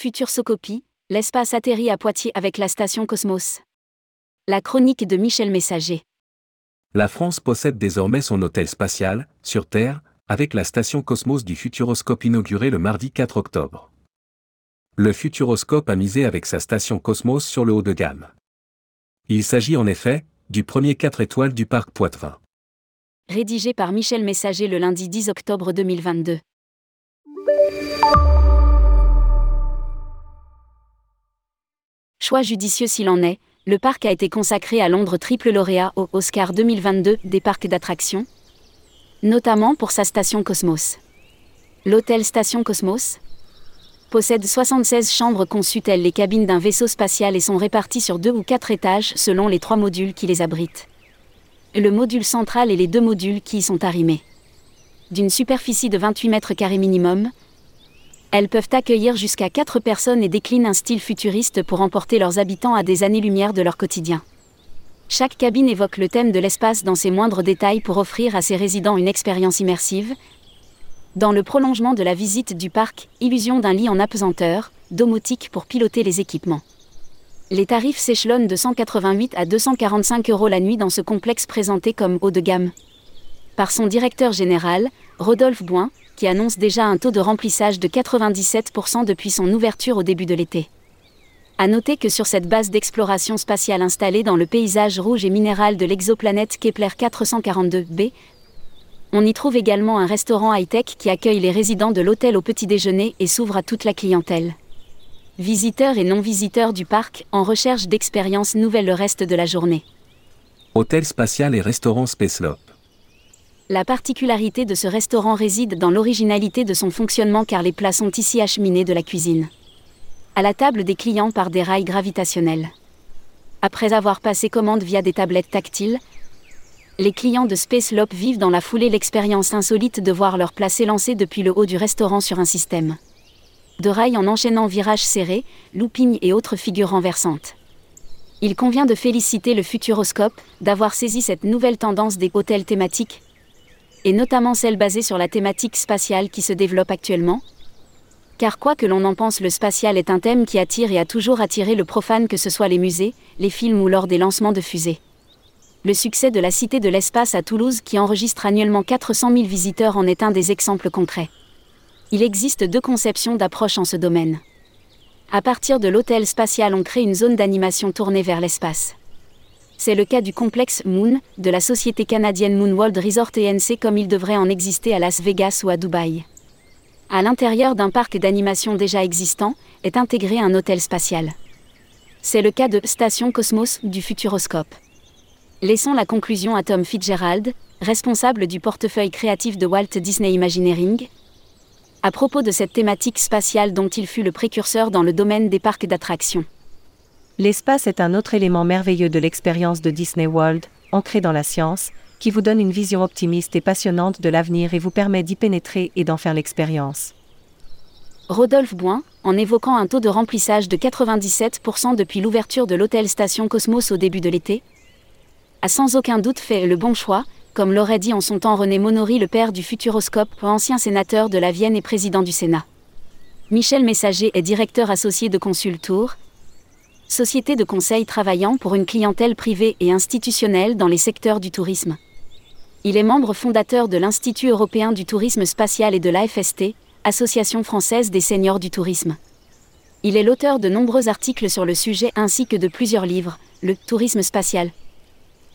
Futursocopie, l'espace atterrit à Poitiers avec la station Cosmos. La chronique de Michel Messager. La France possède désormais son hôtel spatial, sur Terre, avec la station Cosmos du Futuroscope inaugurée le mardi 4 octobre. Le Futuroscope a misé avec sa station Cosmos sur le haut de gamme. Il s'agit en effet, du premier 4 étoiles du parc Poitevin. Rédigé par Michel Messager le lundi 10 octobre 2022. Choix judicieux s'il en est, le parc a été consacré à Londres triple lauréat au Oscar 2022 des parcs d'attractions, notamment pour sa station Cosmos. L'hôtel Station Cosmos possède 76 chambres conçues telles les cabines d'un vaisseau spatial et sont réparties sur deux ou quatre étages selon les trois modules qui les abritent. Le module central et les deux modules qui y sont arrimés. D'une superficie de 28 mètres carrés minimum, elles peuvent accueillir jusqu'à 4 personnes et déclinent un style futuriste pour emporter leurs habitants à des années-lumière de leur quotidien. Chaque cabine évoque le thème de l'espace dans ses moindres détails pour offrir à ses résidents une expérience immersive. Dans le prolongement de la visite du parc, illusion d'un lit en apesanteur, domotique pour piloter les équipements. Les tarifs s'échelonnent de 188 à 245 euros la nuit dans ce complexe présenté comme haut de gamme. Par son directeur général, Rodolphe Boin, qui annonce déjà un taux de remplissage de 97% depuis son ouverture au début de l'été. À noter que sur cette base d'exploration spatiale installée dans le paysage rouge et minéral de l'exoplanète Kepler 442b, on y trouve également un restaurant high-tech qui accueille les résidents de l'hôtel au petit déjeuner et s'ouvre à toute la clientèle. Visiteurs et non-visiteurs du parc en recherche d'expériences nouvelles le reste de la journée. Hôtel spatial et restaurant Spacelop. La particularité de ce restaurant réside dans l'originalité de son fonctionnement car les plats sont ici acheminés de la cuisine. À la table des clients par des rails gravitationnels. Après avoir passé commande via des tablettes tactiles, les clients de Space Lop vivent dans la foulée l'expérience insolite de voir leur plat s'élancer depuis le haut du restaurant sur un système de rails en enchaînant virages serrés, loopings et autres figures renversantes. Il convient de féliciter le Futuroscope d'avoir saisi cette nouvelle tendance des hôtels thématiques et notamment celle basée sur la thématique spatiale qui se développe actuellement Car quoi que l'on en pense, le spatial est un thème qui attire et a toujours attiré le profane que ce soit les musées, les films ou lors des lancements de fusées. Le succès de la Cité de l'Espace à Toulouse qui enregistre annuellement 400 000 visiteurs en est un des exemples concrets. Il existe deux conceptions d'approche en ce domaine. À partir de l'hôtel spatial, on crée une zone d'animation tournée vers l'espace. C'est le cas du complexe Moon, de la société canadienne Moon World Resort ENC comme il devrait en exister à Las Vegas ou à Dubaï. À l'intérieur d'un parc d'animation déjà existant, est intégré un hôtel spatial. C'est le cas de Station Cosmos du Futuroscope. Laissons la conclusion à Tom Fitzgerald, responsable du portefeuille créatif de Walt Disney Imagineering, à propos de cette thématique spatiale dont il fut le précurseur dans le domaine des parcs d'attractions. L'espace est un autre élément merveilleux de l'expérience de Disney World, ancré dans la science, qui vous donne une vision optimiste et passionnante de l'avenir et vous permet d'y pénétrer et d'en faire l'expérience. Rodolphe Boin, en évoquant un taux de remplissage de 97% depuis l'ouverture de l'hôtel Station Cosmos au début de l'été, a sans aucun doute fait le bon choix, comme l'aurait dit en son temps René Monory, le père du Futuroscope, ancien sénateur de la Vienne et président du Sénat. Michel Messager est directeur associé de Consultour, société de conseil travaillant pour une clientèle privée et institutionnelle dans les secteurs du tourisme. Il est membre fondateur de l'Institut européen du tourisme spatial et de l'AFST, Association française des seniors du tourisme. Il est l'auteur de nombreux articles sur le sujet ainsi que de plusieurs livres, Le tourisme spatial,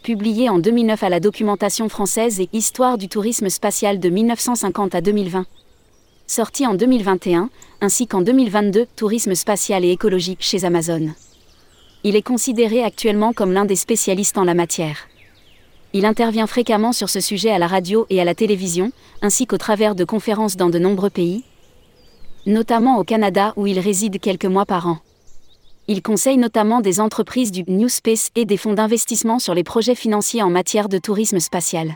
publié en 2009 à la documentation française et Histoire du tourisme spatial de 1950 à 2020. Sorti en 2021, ainsi qu'en 2022, Tourisme spatial et écologique chez Amazon. Il est considéré actuellement comme l'un des spécialistes en la matière. Il intervient fréquemment sur ce sujet à la radio et à la télévision, ainsi qu'au travers de conférences dans de nombreux pays, notamment au Canada où il réside quelques mois par an. Il conseille notamment des entreprises du New Space et des fonds d'investissement sur les projets financiers en matière de tourisme spatial.